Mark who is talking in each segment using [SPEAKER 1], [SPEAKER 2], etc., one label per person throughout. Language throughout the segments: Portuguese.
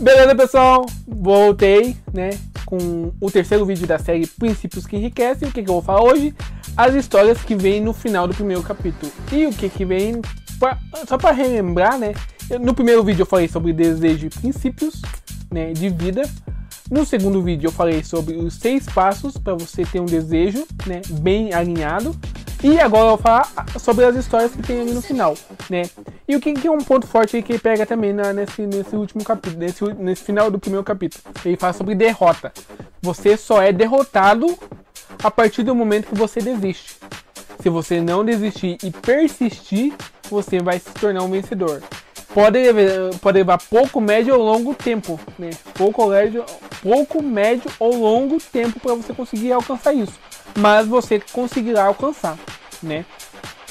[SPEAKER 1] Beleza, pessoal? Voltei, né? Com o terceiro vídeo da série Princípios que Enriquecem. O que, que eu vou falar hoje? As histórias que vêm no final do primeiro capítulo. E o que, que vem. Pra, só para relembrar, né? No primeiro vídeo eu falei sobre desejo e princípios né, de vida. No segundo vídeo eu falei sobre os seis passos para você ter um desejo né, bem alinhado. E agora eu vou falar sobre as histórias que tem ali no final, né? E o que, que é um ponto forte que pega também na, nesse, nesse último capítulo, nesse, nesse final do primeiro capítulo. Ele fala sobre derrota. Você só é derrotado a partir do momento que você desiste. Se você não desistir e persistir, você vai se tornar um vencedor. Pode, pode levar pouco, médio ou longo tempo, né? Pouco, médio, pouco, médio ou longo tempo para você conseguir alcançar isso. Mas você conseguirá alcançar, né?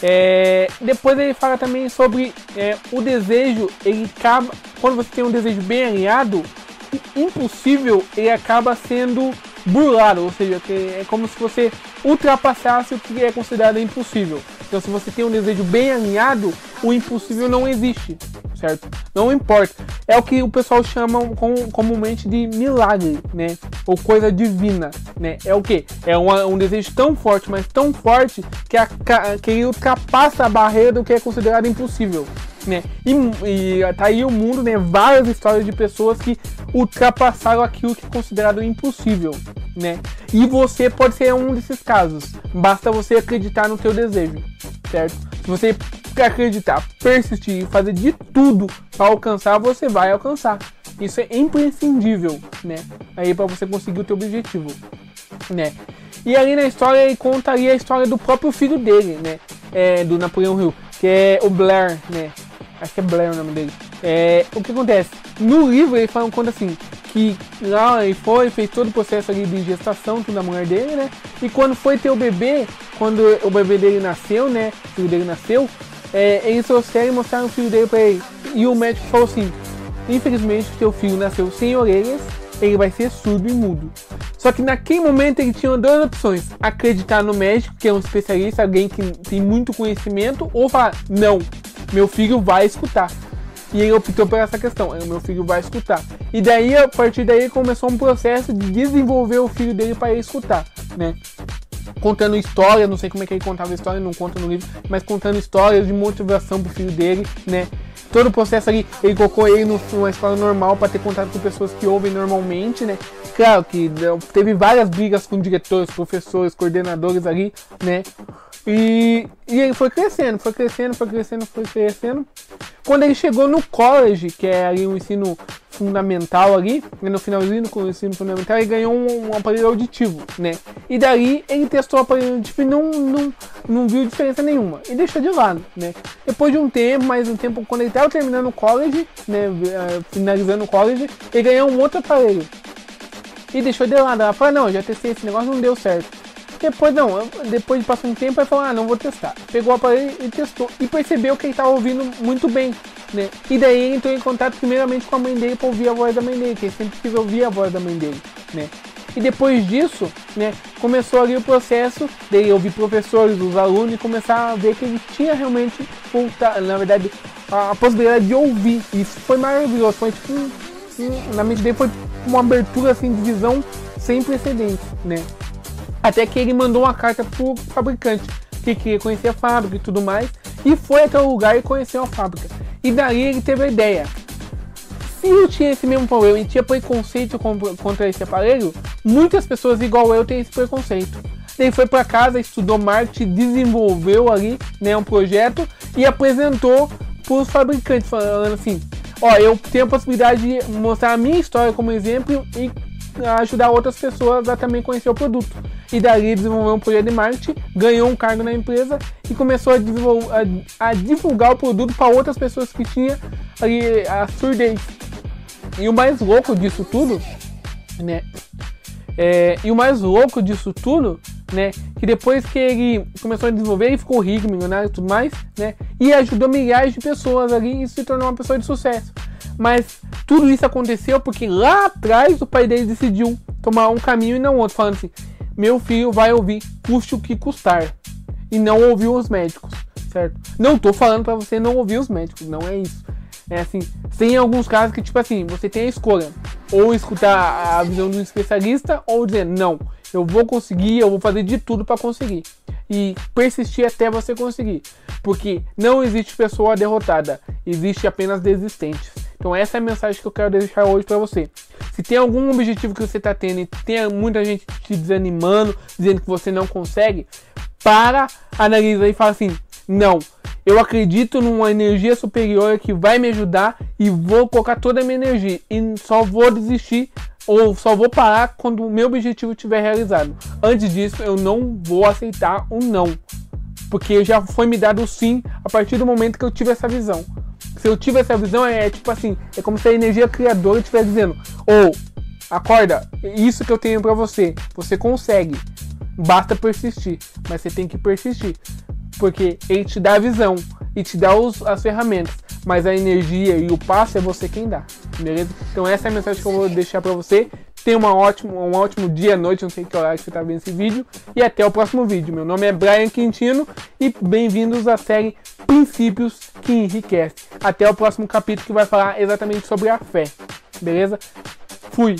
[SPEAKER 1] É, depois ele fala também sobre é, o desejo, ele acaba, quando você tem um desejo bem alinhado, impossível ele acaba sendo burlado, ou seja, é como se você ultrapassasse o que é considerado impossível. Então, se você tem um desejo bem alinhado, o impossível não existe, certo? Não importa. É o que o pessoal chama com, comumente de milagre, né? Ou coisa divina, né? É o que? É uma, um desejo tão forte, mas tão forte que, a, que ultrapassa a barreira do que é considerado impossível. Né? E, e tá aí o mundo, né? Várias histórias de pessoas que ultrapassaram aquilo que é considerado impossível, né? E você pode ser um desses casos. Basta você acreditar no teu desejo certo? Se você acreditar, persistir fazer de tudo para alcançar, você vai alcançar. Isso é imprescindível, né? Aí para você conseguir o teu objetivo, né? E ali na história ele contaria a história do próprio filho dele, né? É, do Napoleão Hill, que é o Blair, né? Acho que é Blair o nome dele. É, o que acontece? No livro ele fala, conta assim, que lá ele foi, fez todo o processo ali de gestação, tudo da mulher dele, né? E quando foi ter o bebê, quando o bebê dele nasceu, né? O filho dele nasceu, é, eles trouxeram e mostraram o filho dele pra ele. E o médico falou assim: infelizmente, seu filho nasceu sem orelhas, ele vai ser surdo e mudo. Só que naquele momento ele tinha duas opções: acreditar no médico, que é um especialista, alguém que tem muito conhecimento, ou falar: não, meu filho vai escutar. E ele optou por essa questão. O meu filho vai escutar. E daí, a partir daí, começou um processo de desenvolver o filho dele para ele escutar, né? Contando história, não sei como é que ele contava história, não conta no livro, mas contando histórias de motivação pro filho dele, né? Todo o processo ali, ele colocou ele numa escola normal para ter contato com pessoas que ouvem normalmente, né? Claro que teve várias brigas com diretores, professores, coordenadores ali, né? E, e ele foi crescendo, foi crescendo, foi crescendo, foi crescendo. Quando ele chegou no college, que é ali um ensino fundamental ali, no finalzinho do ensino fundamental, ele ganhou um, um, aparelho auditivo, né? E daí ele testou o aparelho auditivo e não, não, não viu diferença nenhuma. E deixou de lado, né? Depois de um tempo, mais um tempo, quando ele estava terminando o college, né, eh, finalizando o college, ele ganhou um outro aparelho. E deixou de lado. Ela falou, não, já testei esse negócio, não deu certo. Depois não, depois de passar um tempo, ele falou, ah, não vou testar. Pegou o aparelho e testou. E percebeu que ele estava ouvindo muito bem, né? E daí entrou em contato primeiramente com a mãe dele para ouvir a voz da mãe dele, que ele sempre quis ouvir a voz da mãe dele, né? E depois disso, né, começou ali o processo de ouvir professores, os alunos e começar a ver que ele tinha realmente, na verdade, a, possibilidade de ouvir. Isso foi maravilhoso, foi tipo, na mente dele foi uma abertura assim de visão sem precedentes, né? Até que ele mandou uma carta pro fabricante, que queria conhecer a fábrica e tudo mais, e foi até o lugar e conheceu a fábrica. E daí ele teve a ideia. Se eu tinha esse mesmo problema e tinha preconceito contra esse aparelho, muitas pessoas igual eu têm esse preconceito. Ele foi para casa, estudou marketing, desenvolveu ali né, um projeto e apresentou para os fabricantes, falando assim: Ó, eu tenho a possibilidade de mostrar a minha história como exemplo e ajudar outras pessoas a também conhecer o produto. E daí desenvolveu um projeto de marketing, ganhou um cargo na empresa e começou a, a, a divulgar o produto para outras pessoas que tinham ali a surdez. E o mais louco disso tudo, né? É, e o mais louco disso tudo, né? Que depois que ele começou a desenvolver, ele ficou rico, milionário e tudo mais, né? E ajudou milhares de pessoas ali e se tornou uma pessoa de sucesso. Mas tudo isso aconteceu porque lá atrás o pai dele decidiu tomar um caminho e não outro, falando assim: meu filho vai ouvir, custe o que custar. E não ouviu os médicos, certo? Não tô falando para você não ouvir os médicos, não é isso. É assim, tem alguns casos que, tipo assim, você tem a escolha. Ou escutar a visão do especialista, ou dizer, não, eu vou conseguir, eu vou fazer de tudo para conseguir. E persistir até você conseguir. Porque não existe pessoa derrotada, existe apenas desistentes. Então essa é a mensagem que eu quero deixar hoje para você. Se tem algum objetivo que você está tendo e tem muita gente te desanimando, dizendo que você não consegue, para, analisa e fala assim: não, eu acredito numa energia superior que vai me ajudar e vou colocar toda a minha energia e só vou desistir ou só vou parar quando o meu objetivo estiver realizado. Antes disso, eu não vou aceitar um não, porque já foi me dado o sim a partir do momento que eu tive essa visão. Se eu tive essa visão, é, é tipo assim, é como se a energia criadora estivesse dizendo: ou oh, acorda, isso que eu tenho para você, você consegue. Basta persistir, mas você tem que persistir porque ele te dá a visão e te dá os, as ferramentas, mas a energia e o passo é você quem dá, beleza? Então essa é a mensagem que eu vou deixar para você. Tenha uma ótima, um ótimo dia, noite, não sei que horário que você está vendo esse vídeo e até o próximo vídeo. Meu nome é Brian Quintino e bem-vindos à série Princípios que Enriquece. Até o próximo capítulo que vai falar exatamente sobre a fé, beleza? Fui!